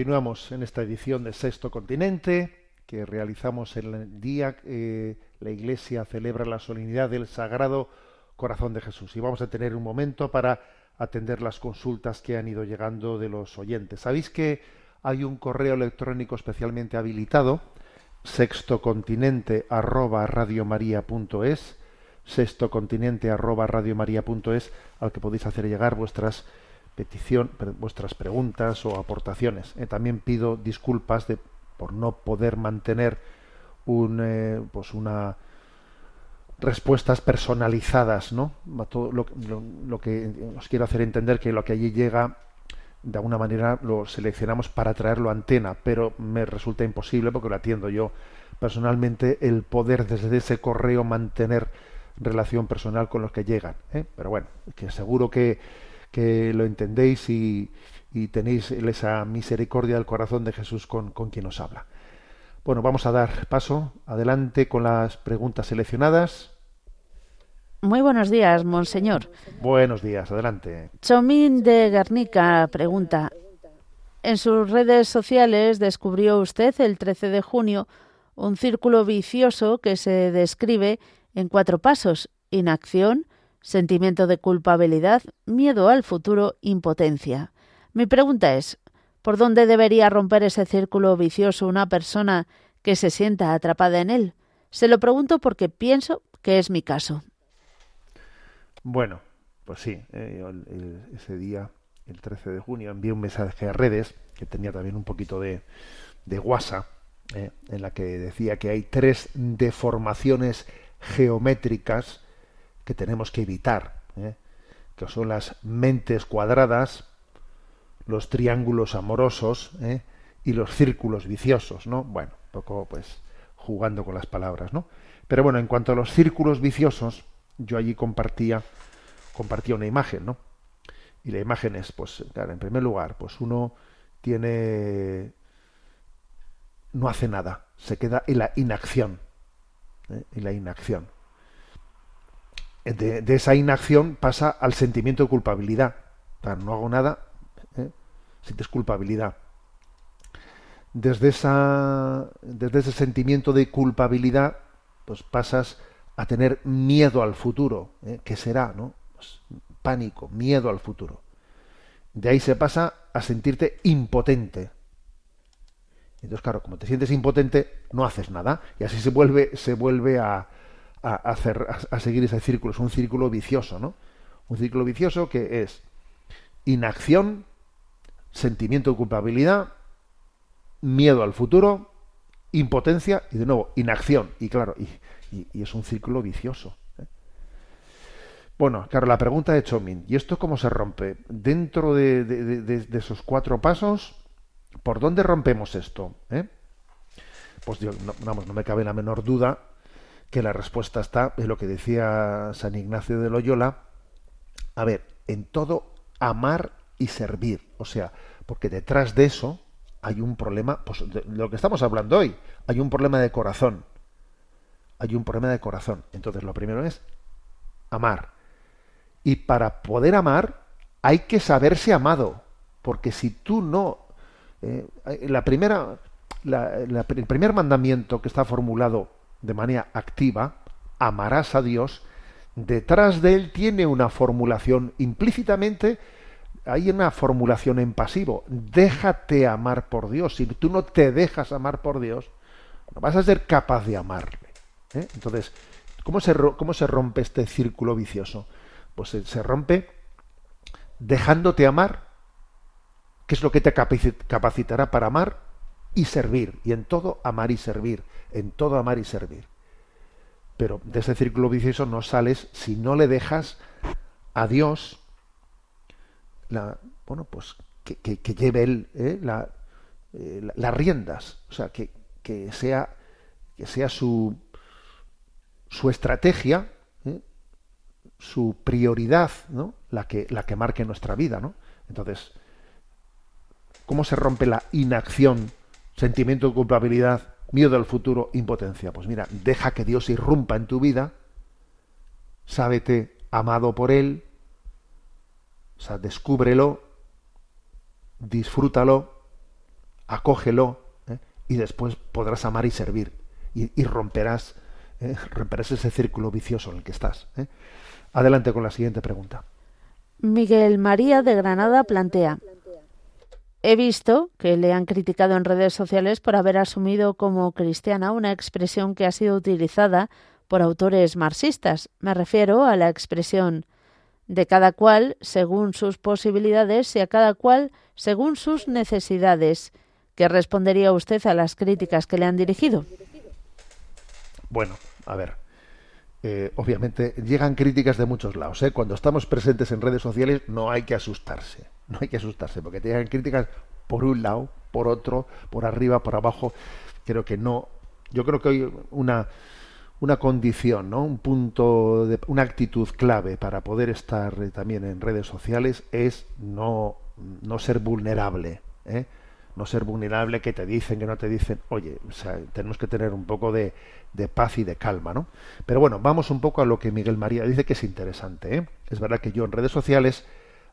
Continuamos en esta edición de Sexto Continente que realizamos el día eh, la Iglesia celebra la solemnidad del Sagrado Corazón de Jesús. Y vamos a tener un momento para atender las consultas que han ido llegando de los oyentes. Sabéis que hay un correo electrónico especialmente habilitado, sextocontinente arroba sextocontinente arroba al que podéis hacer llegar vuestras petición, vuestras preguntas o aportaciones. Eh, también pido disculpas de, por no poder mantener un, eh, pues una respuestas personalizadas, ¿no? Todo lo, lo, que os quiero hacer entender que lo que allí llega de alguna manera lo seleccionamos para traerlo a antena, pero me resulta imposible porque lo atiendo yo personalmente el poder desde ese correo mantener relación personal con los que llegan. ¿eh? Pero bueno, que seguro que que lo entendéis y, tenéis esa misericordia del corazón de Jesús con, con quien os habla. Bueno, vamos a dar paso adelante con las preguntas seleccionadas. Muy buenos días, monseñor. Buenos días, adelante. Chomín de Guernica pregunta. En sus redes sociales descubrió usted el 13 de junio un círculo vicioso que se describe en cuatro pasos: inacción, sentimiento de culpabilidad, miedo al futuro, impotencia. Mi pregunta es, ¿por dónde debería romper ese círculo vicioso una persona que se sienta atrapada en él? Se lo pregunto porque pienso que es mi caso. Bueno, pues sí, eh, ese día, el 13 de junio, envié un mensaje a redes, que tenía también un poquito de, de guasa, eh, en la que decía que hay tres deformaciones geométricas que tenemos que evitar, ¿eh? que son las mentes cuadradas, los triángulos amorosos ¿eh? y los círculos viciosos, ¿no? Bueno, un poco pues jugando con las palabras, ¿no? Pero bueno, en cuanto a los círculos viciosos, yo allí compartía compartía una imagen, ¿no? Y la imagen es, pues, claro, en primer lugar, pues uno tiene no hace nada, se queda en la inacción, ¿eh? en la inacción de, esa inacción pasa al sentimiento de culpabilidad. no hago nada, ¿eh? sientes culpabilidad. Desde, esa, desde ese sentimiento de culpabilidad, pues pasas a tener miedo al futuro. ¿eh? ¿Qué será? ¿no? Pues, pánico, miedo al futuro. De ahí se pasa a sentirte impotente. Entonces, claro, como te sientes impotente, no haces nada. Y así se vuelve, se vuelve a, a, hacer, a, seguir ese círculo. Es un círculo vicioso, ¿no? Un círculo vicioso que es inacción, sentimiento de culpabilidad, miedo al futuro, impotencia y de nuevo inacción. Y claro, y, es un círculo vicioso. ¿eh? Bueno, claro, la pregunta de Chomin, ¿y esto cómo se rompe? Dentro de, esos cuatro pasos, ¿por dónde rompemos esto? ¿Eh? Pues yo, vamos, no me cabe la menor duda que la respuesta está en lo que decía San Ignacio de Loyola, a ver, en todo amar y servir, o sea, porque detrás de eso hay un problema, pues de lo que estamos hablando hoy, hay un problema de corazón, hay un problema de corazón. Entonces lo primero es amar. Y para poder amar hay que saberse amado, porque si tú no, eh, la primera, el primer mandamiento que está formulado de manera activa, amarás a Dios, detrás de él tiene una formulación implícitamente, hay una formulación en pasivo, déjate amar por Dios. Si tú no te dejas amar por Dios, no vas a ser capaz de amarle. ¿eh? Entonces, ¿cómo se, ¿cómo se rompe este círculo vicioso? Pues se, se rompe dejándote amar, que es lo que te capacitará para amar y servir, y en todo amar y servir en todo amar y servir. Pero de ese círculo vicioso no sales si no le dejas a Dios la, bueno, pues que, lleve él ¿eh? eh, la, las riendas, o sea, que, que, sea que sea su su estrategia, ¿eh? su prioridad, ¿no? La que la que marque nuestra vida, ¿no? Entonces, ¿cómo se rompe la inacción, sentimiento de culpabilidad miedo al futuro, impotencia. Pues mira, deja que Dios irrumpa en tu vida, sábete amado por Él, o sea, descúbrelo, disfrútalo, acógelo ¿eh? y después podrás amar y servir y, romperás, ¿eh? romperás ese círculo vicioso en el que estás. ¿eh? Adelante con la siguiente pregunta. Miguel María de Granada plantea. He visto que le han criticado en redes sociales por haber asumido como cristiana una expresión que ha sido utilizada por autores marxistas. Me refiero a la expresión de cada cual según sus posibilidades y a cada cual según sus necesidades. ¿Qué respondería usted a las críticas que le han dirigido? Bueno, a ver. Eh, obviamente llegan críticas de muchos lados. ¿eh? Cuando estamos presentes en redes sociales no hay que asustarse. No hay que asustarse porque te llegan críticas por un lado, por otro, por arriba, por abajo. Creo que no. Yo creo que hay una una condición, ¿no? Un punto, de, una actitud clave para poder estar eh, también en redes sociales es no, no ser vulnerable, ¿eh? no ser vulnerable que te dicen, que no te dicen. Oye, o sea, tenemos que tener un poco de, de, paz y de calma, ¿no? Pero bueno, vamos un poco a lo que Miguel María dice que es interesante. ¿eh? Es verdad que yo en redes sociales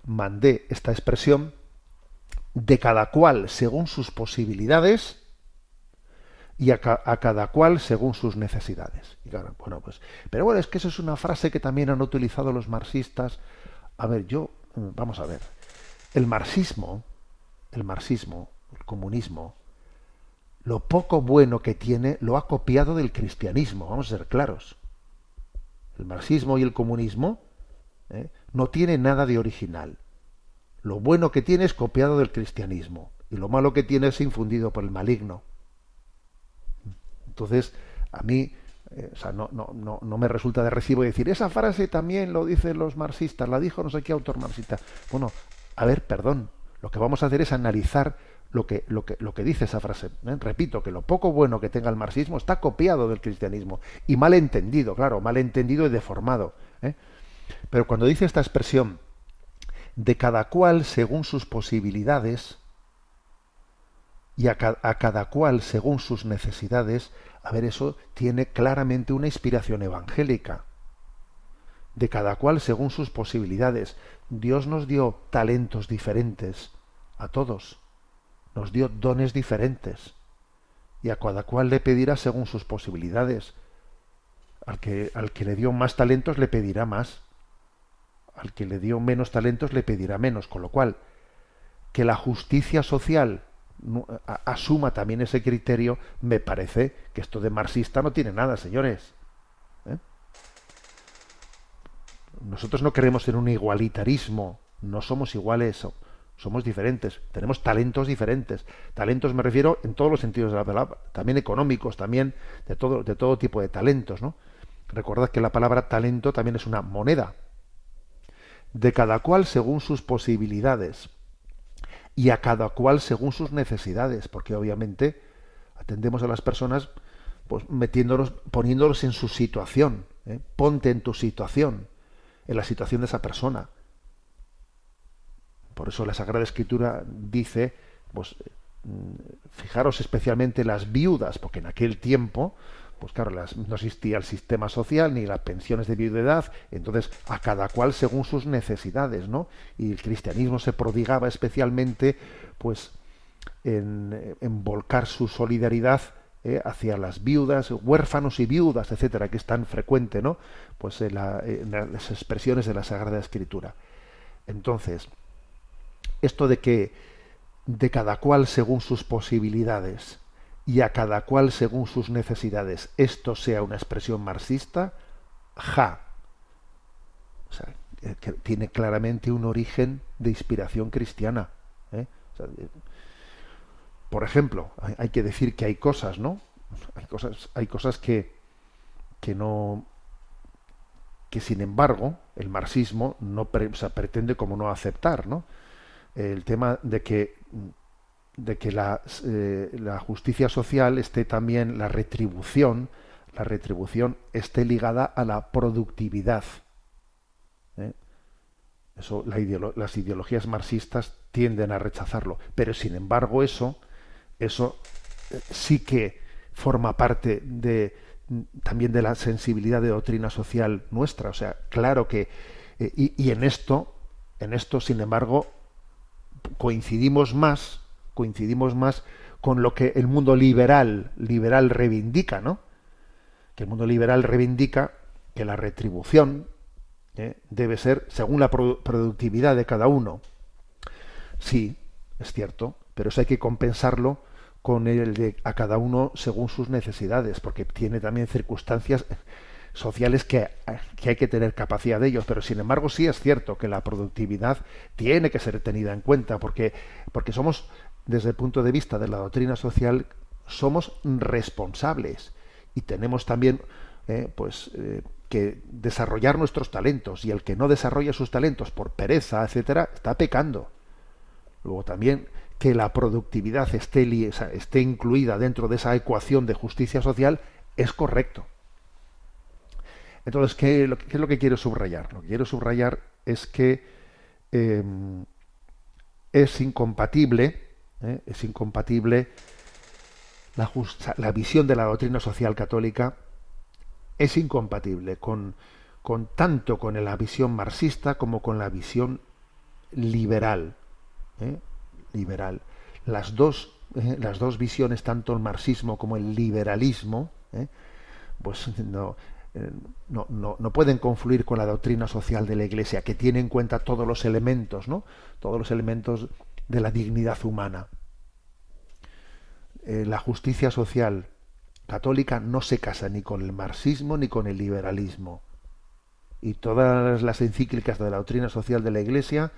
mandé esta expresión de cada cual según sus posibilidades y a, ca a, cada cual según sus necesidades. Y claro, bueno, pues, pero bueno, es que eso es una frase que también han utilizado los marxistas. A ver, yo, vamos a ver, el marxismo, el marxismo, el comunismo, lo poco bueno que tiene lo ha copiado del cristianismo, vamos a ser claros. El marxismo y el comunismo ¿eh? no tiene nada de original. Lo bueno que tiene es copiado del cristianismo y lo malo que tiene es infundido por el maligno. Entonces, a mí eh, o sea, no, no, no, no, me resulta de recibo decir, esa frase también lo dicen los marxistas, la dijo no sé qué autor marxista. Bueno, a ver, perdón, lo que vamos a hacer es analizar lo que, lo que, lo que dice esa frase. ¿eh? Repito, que lo poco bueno que tenga el marxismo está copiado del cristianismo y mal entendido, claro, mal entendido y deformado. ¿eh? Pero cuando dice esta expresión de cada cual según sus posibilidades y a, a cada cual según sus necesidades, a ver, eso tiene claramente una inspiración evangélica. De cada cual según sus posibilidades. Dios nos dio talentos diferentes a todos. Nos dio dones diferentes. Y a cada cual le pedirá según sus posibilidades. Al que, al que le dio más talentos le pedirá más. Al que le dio menos talentos le pedirá menos. Con lo cual, que la justicia social asuma también ese criterio, me parece que esto de marxista no tiene nada, señores. ¿Eh? Nosotros no queremos en un igualitarismo, no somos iguales, somos diferentes, tenemos talentos diferentes. Talentos me refiero en todos los sentidos de la palabra, también económicos, también de todo, de todo tipo de talentos, ¿no? Recordad que la palabra talento también es una moneda, de cada cual según sus posibilidades y a cada cual según sus necesidades, porque obviamente atendemos a las personas pues metiéndolos, poniéndolos en su situación. ¿eh? Ponte en tu situación, en la situación de esa persona. Por eso la Sagrada Escritura dice, pues fijaros especialmente las viudas, porque en aquel tiempo, pues claro, no existía el sistema social ni las pensiones de viudedad, entonces a cada cual según sus necesidades, ¿no? Y el cristianismo se prodigaba especialmente, pues, en, en volcar su solidaridad eh, hacia las viudas, huérfanos y viudas, etcétera, que es tan frecuente, ¿no? Pues en, en las expresiones de la Sagrada Escritura. Entonces, esto de que de cada cual según sus posibilidades y a cada cual según sus necesidades esto sea una expresión marxista, ja. O sea, que tiene claramente un origen de inspiración cristiana. ¿eh? Por ejemplo, hay, que decir que hay cosas, ¿no? Hay cosas, hay cosas que, que no que sin embargo el marxismo no pre, pretende como no aceptar, ¿no? El tema de que de que la, eh, la, justicia social esté también, la retribución, la retribución esté ligada a la productividad. ¿eh? Eso las ideologías marxistas tienden a rechazarlo, pero sin embargo eso, eso eh, sí que forma parte de también de la sensibilidad de doctrina social nuestra. O sea, claro que y, y en esto, en esto, sin embargo, coincidimos más coincidimos más con lo que el mundo liberal, liberal reivindica, ¿no? Que el mundo liberal reivindica que la retribución ¿eh? debe ser según la produ- productividad de cada uno. Sí, es cierto, pero eso hay que compensarlo con el de a cada uno según sus necesidades, porque tiene también circunstancias sociales que, que hay que tener capacidad de ellos, pero sin embargo sí es cierto que la productividad tiene que ser tenida en cuenta, porque, porque somos, desde el punto de vista de la doctrina social, somos responsables y tenemos también eh, pues eh, que desarrollar nuestros talentos y el que no desarrolla sus talentos por pereza, etcétera, está pecando. Luego también que la productividad esté, esté incluida dentro de esa ecuación de justicia social es correcto. Entonces, ¿qué, es lo que quiero subrayar? Lo que quiero subrayar es que eh, es incompatible, ¿eh? es incompatible la, visión de la doctrina social católica es incompatible con, tanto con la visión marxista como con la visión liberal. ¿eh? Liberal. Las dos, ¿eh? las dos visiones, tanto el marxismo como el liberalismo, pues no, no, no, no pueden confluir con la doctrina social de la Iglesia, que tiene en cuenta todos los elementos, ¿no? Todos los elementos de la dignidad humana. Eh, la justicia social católica no se casa ni con el marxismo ni con el liberalismo. Y todas las encíclicas de la doctrina social de la Iglesia,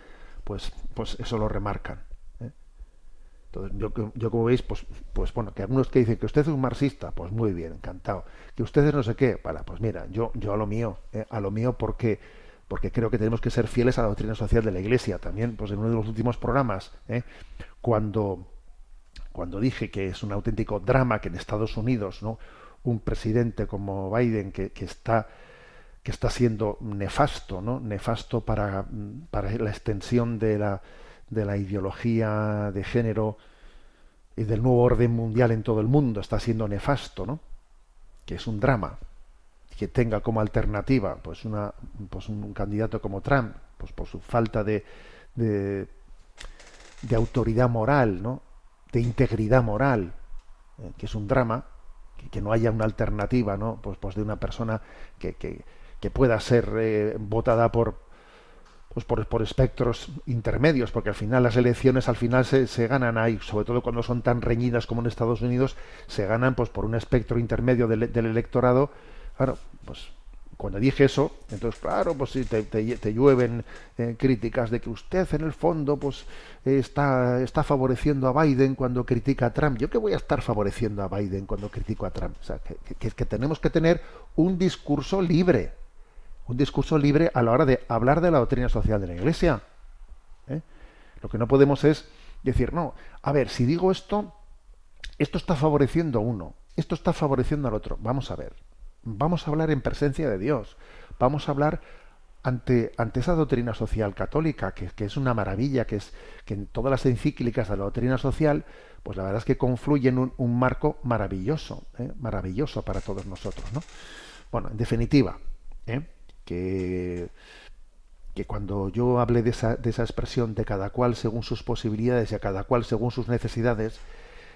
pues, pues eso lo remarcan. Entonces, yo, yo como veis, pues, pues bueno, que algunos que dicen que usted es un marxista, pues muy bien, encantado. Que usted es no sé qué, para, pues mira, yo, yo a lo mío, ¿eh? a lo mío porque, porque creo que tenemos que ser fieles a la doctrina social de la Iglesia. También, pues en uno de los últimos programas, ¿eh? cuando cuando dije que es un auténtico drama que en Estados Unidos no un presidente como Biden que, que está que está siendo nefasto no nefasto para, para la extensión de la de la ideología de género y del nuevo orden mundial en todo el mundo está siendo nefasto no que es un drama que tenga como alternativa pues una pues un candidato como Trump pues por su falta de, de autoridad moral, ¿no? de integridad moral, eh, que es un drama, que, que, no haya una alternativa, ¿no? Pues, pues de una persona que, que, que pueda ser eh, votada por, pues por, por, espectros intermedios, porque al final las elecciones al final se, se, ganan ahí, sobre todo cuando son tan reñidas como en Estados Unidos, se ganan pues por un espectro intermedio del, electorado. Claro, pues cuando dije eso, entonces claro, pues sí, te, te, llueven eh, críticas de que usted en el fondo pues está, está favoreciendo a Biden cuando critica a Trump. Yo que voy a estar favoreciendo a Biden cuando critico a Trump. O sea, que tenemos que tener un discurso libre, un discurso libre a la hora de hablar de la doctrina social de la Iglesia. ¿eh? Lo que no podemos es decir, no, a ver, si digo esto, esto está favoreciendo a uno, esto está favoreciendo al otro. Vamos a ver, vamos a hablar en presencia de Dios, vamos a hablar ante, ante esa doctrina social católica, que, que, es una maravilla, que es que en todas las encíclicas de la doctrina social, pues la verdad es que confluyen un, un marco maravilloso, ¿eh? maravilloso para todos nosotros. ¿no? Bueno, en definitiva, ¿eh? Que, cuando yo hable de esa, de esa expresión de cada cual según sus posibilidades y a cada cual según sus necesidades,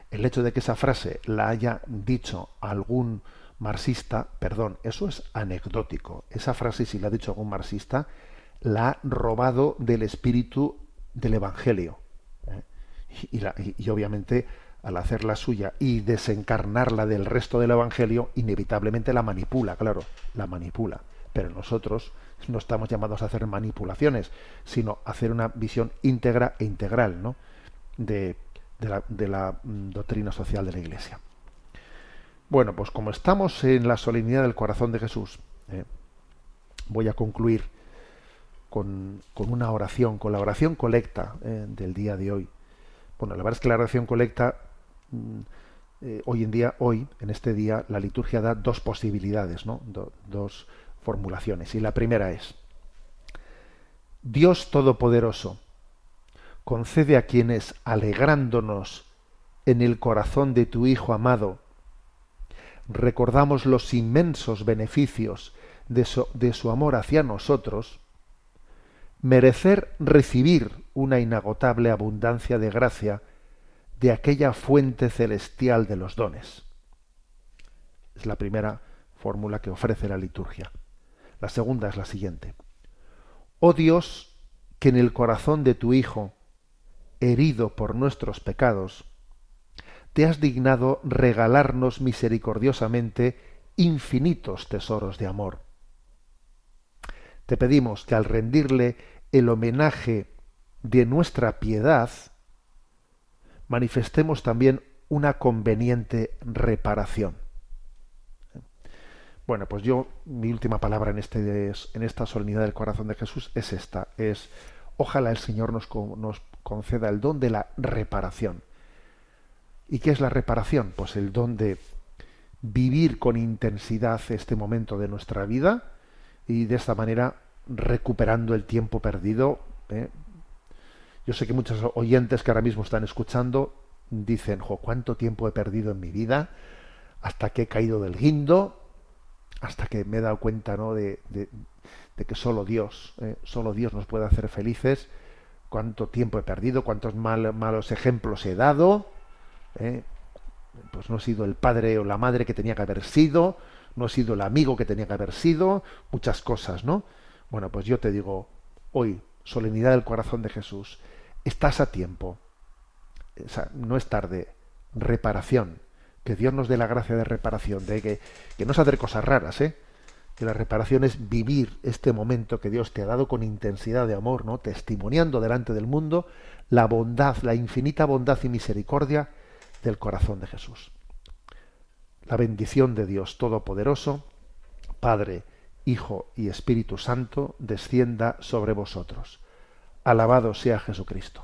el hecho de que esa frase la haya dicho algún marxista, perdón, eso es anecdótico. Esa frase, si la ha dicho algún marxista, la ha robado del espíritu del Evangelio. ¿eh? Y, la, y, y, obviamente, al hacerla suya y desencarnarla del resto del Evangelio, inevitablemente la manipula, claro, la manipula. Pero nosotros no estamos llamados a hacer manipulaciones, sino a hacer una visión íntegra e integral ¿no? de, de, la, de la doctrina social de la Iglesia. Bueno, pues como estamos en la solemnidad del corazón de Jesús, eh, voy a concluir con, con, una oración, con la oración colecta eh, del día de hoy. Bueno, la verdad es que la oración colecta, eh, hoy en día, hoy, en este día, la liturgia da dos posibilidades, ¿no? Do, dos formulaciones. Y la primera es, Dios Todopoderoso, concede a quienes, alegrándonos en el corazón de tu Hijo amado, recordamos los inmensos beneficios de su, de su, amor hacia nosotros, merecer recibir una inagotable abundancia de gracia de aquella fuente celestial de los dones. Es la primera fórmula que ofrece la liturgia. La segunda es la siguiente. Oh Dios, que en el corazón de tu Hijo, herido por nuestros pecados, te has dignado regalarnos misericordiosamente infinitos tesoros de amor. Te pedimos que al rendirle el homenaje de nuestra piedad, manifestemos también una conveniente reparación. Bueno, pues yo, mi última palabra en, este, en esta solemnidad del corazón de Jesús es esta, es ojalá el Señor nos, nos conceda el don de la reparación. ¿Y qué es la reparación? Pues el don de vivir con intensidad este momento de nuestra vida y de esta manera recuperando el tiempo perdido. ¿eh? Yo sé que muchos oyentes que ahora mismo están escuchando dicen, jo, ¿cuánto tiempo he perdido en mi vida? Hasta que he caído del guindo, hasta que me he dado cuenta ¿no? de, de, que solo Dios, ¿eh? solo Dios nos puede hacer felices. Cuánto tiempo he perdido, cuántos mal, malos ejemplos he dado. ¿eh? Pues no he sido el padre o la madre que tenía que haber sido, no he sido el amigo que tenía que haber sido, muchas cosas, ¿no? Bueno, pues yo te digo, hoy, solemnidad del corazón de Jesús, estás a tiempo, o sea, no es tarde, reparación, que Dios nos dé la gracia de reparación, de que, que no se hacer cosas raras, ¿eh? que la reparación es vivir este momento que Dios te ha dado con intensidad de amor, ¿no? testimoniando delante del mundo la bondad, la infinita bondad y misericordia del corazón de Jesús. La bendición de Dios Todopoderoso, Padre, Hijo y Espíritu Santo, descienda sobre vosotros. Alabado sea Jesucristo.